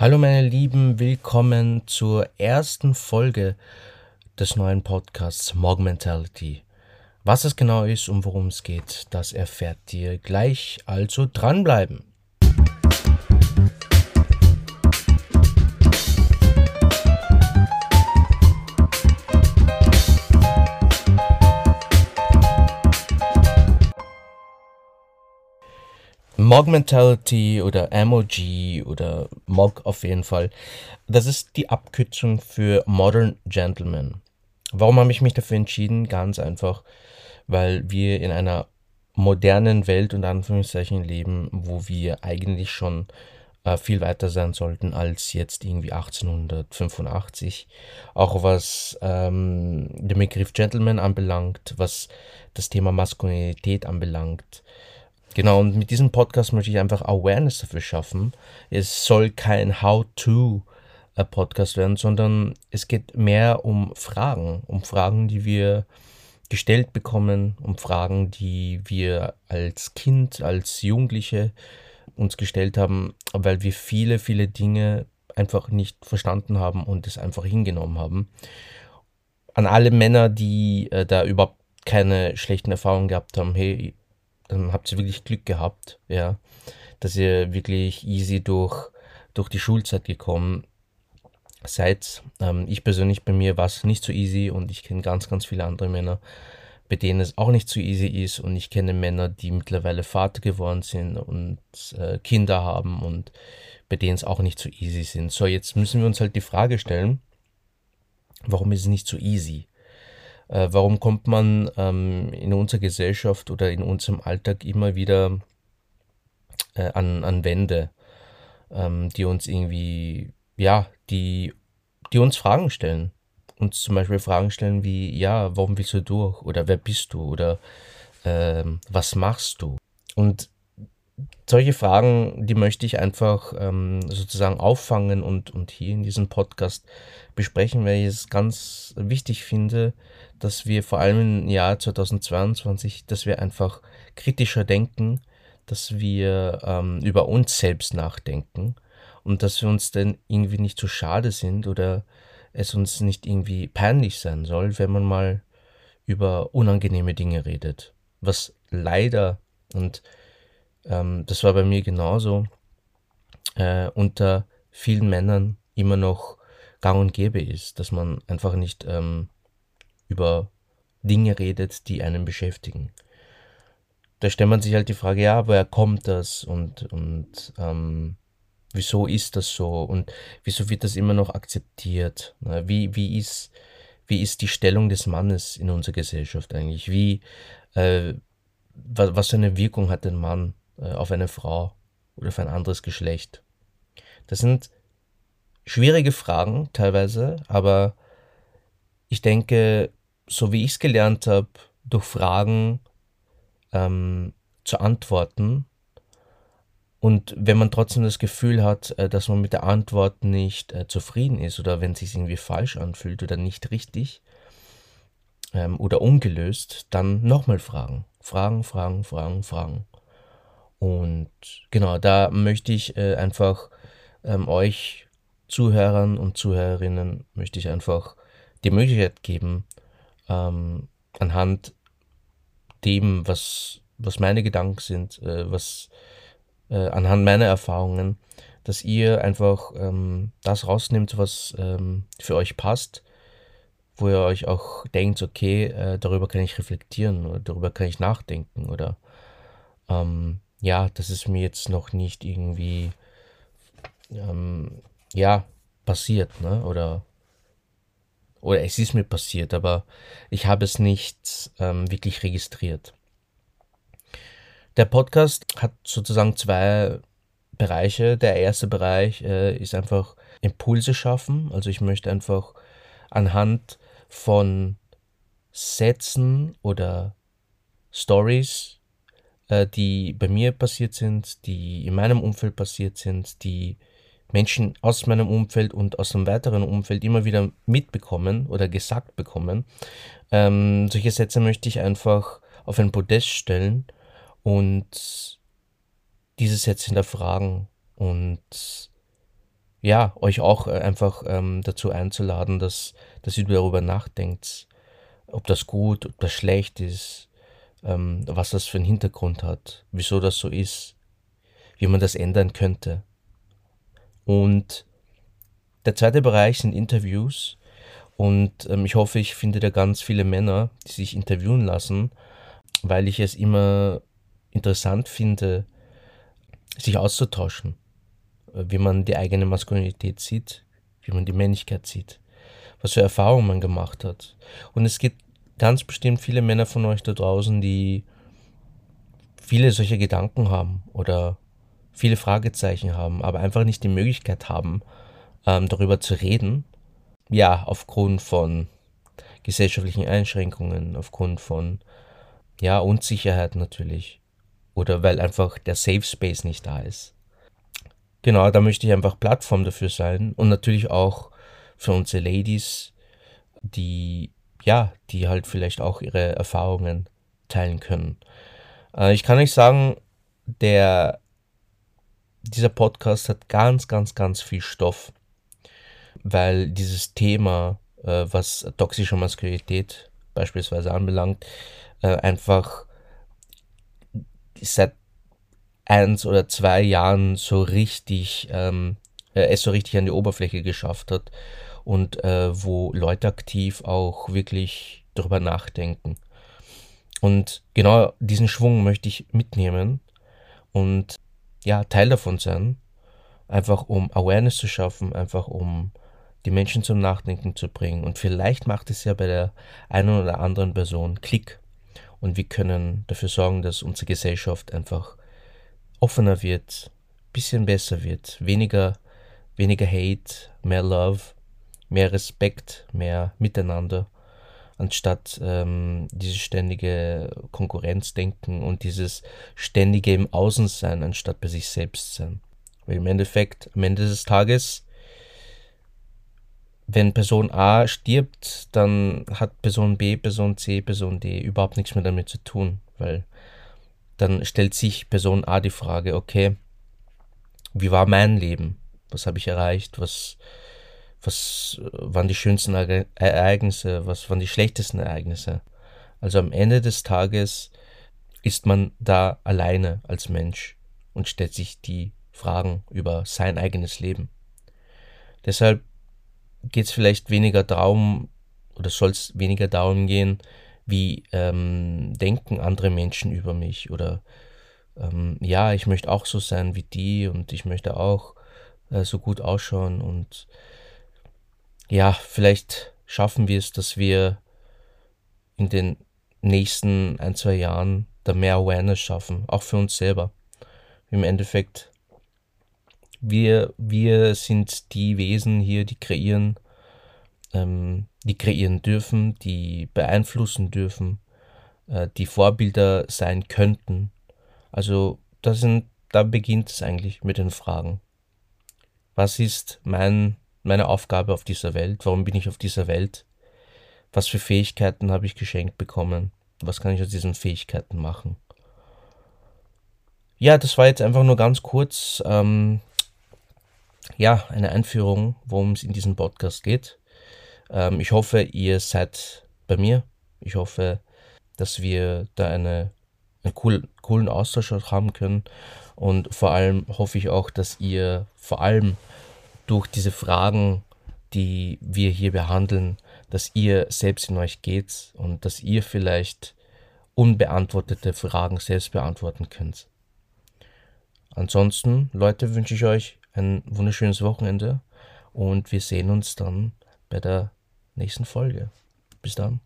Hallo meine Lieben, willkommen zur ersten Folge des neuen Podcasts Morg Mentality. Was es genau ist und worum es geht, das erfährt ihr gleich, also dranbleiben. Mog Mentality oder MOG oder Mog auf jeden Fall. Das ist die Abkürzung für Modern Gentleman. Warum habe ich mich dafür entschieden? Ganz einfach, weil wir in einer modernen Welt und Anführungszeichen leben, wo wir eigentlich schon äh, viel weiter sein sollten als jetzt irgendwie 1885. Auch was ähm, den Begriff Gentleman anbelangt, was das Thema Maskulinität anbelangt. Genau, und mit diesem Podcast möchte ich einfach Awareness dafür schaffen. Es soll kein How-to-Podcast werden, sondern es geht mehr um Fragen, um Fragen, die wir gestellt bekommen, um Fragen, die wir als Kind, als Jugendliche uns gestellt haben, weil wir viele, viele Dinge einfach nicht verstanden haben und es einfach hingenommen haben. An alle Männer, die äh, da überhaupt keine schlechten Erfahrungen gehabt haben, hey, dann habt ihr wirklich Glück gehabt, ja, dass ihr wirklich easy durch, durch die Schulzeit gekommen seid. Ähm, ich persönlich, bei mir war es nicht so easy und ich kenne ganz, ganz viele andere Männer, bei denen es auch nicht so easy ist und ich kenne Männer, die mittlerweile Vater geworden sind und äh, Kinder haben und bei denen es auch nicht so easy sind. So, jetzt müssen wir uns halt die Frage stellen, warum ist es nicht so easy? Äh, warum kommt man ähm, in unserer Gesellschaft oder in unserem Alltag immer wieder äh, an, an Wände, ähm, die uns irgendwie, ja, die, die uns Fragen stellen? Uns zum Beispiel Fragen stellen wie, ja, warum willst du durch? Oder wer bist du? Oder ähm, was machst du? Und solche Fragen, die möchte ich einfach ähm, sozusagen auffangen und, und hier in diesem Podcast besprechen, weil ich es ganz wichtig finde, dass wir vor allem im Jahr 2022, dass wir einfach kritischer denken, dass wir ähm, über uns selbst nachdenken und dass wir uns dann irgendwie nicht zu so schade sind oder es uns nicht irgendwie peinlich sein soll, wenn man mal über unangenehme Dinge redet. Was leider, und ähm, das war bei mir genauso, äh, unter vielen Männern immer noch gang und gäbe ist, dass man einfach nicht ähm, über Dinge redet, die einen beschäftigen. Da stellt man sich halt die Frage, ja, woher kommt das und, und ähm, wieso ist das so und wieso wird das immer noch akzeptiert? Wie, wie, ist, wie ist die Stellung des Mannes in unserer Gesellschaft eigentlich? Wie, äh, was, was für eine Wirkung hat ein Mann auf eine Frau oder auf ein anderes Geschlecht? Das sind schwierige Fragen teilweise, aber ich denke, so wie ich es gelernt habe, durch Fragen ähm, zu antworten. Und wenn man trotzdem das Gefühl hat, äh, dass man mit der Antwort nicht äh, zufrieden ist oder wenn es sich irgendwie falsch anfühlt oder nicht richtig ähm, oder ungelöst, dann nochmal fragen. Fragen, fragen, fragen, fragen. Und genau, da möchte ich äh, einfach ähm, euch Zuhörern und Zuhörerinnen möchte ich einfach die Möglichkeit geben, ähm, anhand dem, was, was meine Gedanken sind, äh, was äh, anhand meiner Erfahrungen, dass ihr einfach ähm, das rausnimmt, was ähm, für euch passt, wo ihr euch auch denkt, okay, äh, darüber kann ich reflektieren oder darüber kann ich nachdenken oder ähm, ja, das ist mir jetzt noch nicht irgendwie ähm, ja passiert, ne? Oder oder es ist mir passiert, aber ich habe es nicht ähm, wirklich registriert. Der Podcast hat sozusagen zwei Bereiche. Der erste Bereich äh, ist einfach Impulse schaffen. Also ich möchte einfach anhand von Sätzen oder Stories, äh, die bei mir passiert sind, die in meinem Umfeld passiert sind, die Menschen aus meinem Umfeld und aus einem weiteren Umfeld immer wieder mitbekommen oder gesagt bekommen. Ähm, solche Sätze möchte ich einfach auf ein Podest stellen und diese Sätze hinterfragen und ja, euch auch äh, einfach ähm, dazu einzuladen, dass, dass ihr darüber nachdenkt, ob das gut, ob das schlecht ist, ähm, was das für einen Hintergrund hat, wieso das so ist, wie man das ändern könnte. Und der zweite Bereich sind Interviews. Und ähm, ich hoffe, ich finde da ganz viele Männer, die sich interviewen lassen, weil ich es immer interessant finde, sich auszutauschen, äh, wie man die eigene Maskulinität sieht, wie man die Männlichkeit sieht, was für Erfahrungen man gemacht hat. Und es gibt ganz bestimmt viele Männer von euch da draußen, die viele solche Gedanken haben oder viele Fragezeichen haben, aber einfach nicht die Möglichkeit haben, ähm, darüber zu reden. Ja, aufgrund von gesellschaftlichen Einschränkungen, aufgrund von ja, Unsicherheit natürlich. Oder weil einfach der Safe Space nicht da ist. Genau, da möchte ich einfach Plattform dafür sein und natürlich auch für unsere Ladies, die ja, die halt vielleicht auch ihre Erfahrungen teilen können. Äh, ich kann euch sagen, der dieser Podcast hat ganz, ganz, ganz viel Stoff, weil dieses Thema, äh, was toxische Maskulinität beispielsweise anbelangt, äh, einfach seit eins oder zwei Jahren so richtig, ähm, äh, es so richtig an die Oberfläche geschafft hat und äh, wo Leute aktiv auch wirklich darüber nachdenken. Und genau diesen Schwung möchte ich mitnehmen und ja, Teil davon sein, einfach um Awareness zu schaffen, einfach um die Menschen zum Nachdenken zu bringen. Und vielleicht macht es ja bei der einen oder anderen Person Klick. Und wir können dafür sorgen, dass unsere Gesellschaft einfach offener wird, bisschen besser wird, weniger, weniger Hate, mehr Love, mehr Respekt, mehr Miteinander, anstatt ähm, dieses ständige Konkurrenzdenken und dieses ständige im Außen sein, anstatt bei sich selbst sein. Weil im Endeffekt, am Ende des Tages, wenn Person A stirbt, dann hat Person B, Person C, Person D überhaupt nichts mehr damit zu tun, weil dann stellt sich Person A die Frage, okay, wie war mein Leben? Was habe ich erreicht? Was, was waren die schönsten Ereignisse? Was waren die schlechtesten Ereignisse? Also am Ende des Tages ist man da alleine als Mensch und stellt sich die Fragen über sein eigenes Leben. Deshalb geht es vielleicht weniger darum, oder soll es weniger darum gehen, wie ähm, denken andere Menschen über mich oder ähm, ja, ich möchte auch so sein wie die und ich möchte auch äh, so gut ausschauen und ja, vielleicht schaffen wir es, dass wir in den nächsten ein, zwei Jahren da mehr Awareness schaffen, auch für uns selber. Im Endeffekt wir, wir sind die Wesen hier, die kreieren, ähm, die kreieren dürfen, die beeinflussen dürfen, äh, die Vorbilder sein könnten. Also das sind, da beginnt es eigentlich mit den Fragen. Was ist mein, meine Aufgabe auf dieser Welt? Warum bin ich auf dieser Welt? Was für Fähigkeiten habe ich geschenkt bekommen? Was kann ich aus diesen Fähigkeiten machen? Ja, das war jetzt einfach nur ganz kurz. Ähm, ja, eine Einführung, worum es in diesem Podcast geht. Ähm, ich hoffe, ihr seid bei mir. Ich hoffe, dass wir da eine, einen cool, coolen Austausch haben können. Und vor allem hoffe ich auch, dass ihr vor allem durch diese Fragen, die wir hier behandeln, dass ihr selbst in euch geht und dass ihr vielleicht unbeantwortete Fragen selbst beantworten könnt. Ansonsten, Leute, wünsche ich euch ein wunderschönes Wochenende und wir sehen uns dann bei der nächsten Folge. Bis dann.